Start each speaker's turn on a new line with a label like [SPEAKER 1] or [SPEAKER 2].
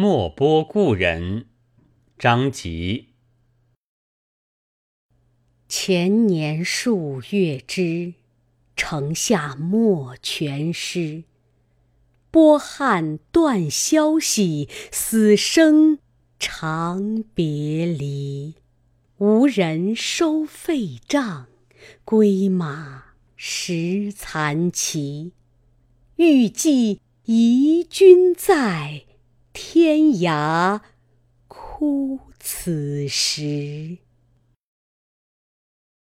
[SPEAKER 1] 莫拨故人，张籍。
[SPEAKER 2] 前年数月之，城下莫全失。波汉断消息，死生长别离。无人收费帐，归马食残骑。欲寄遗君在，天涯哭此时。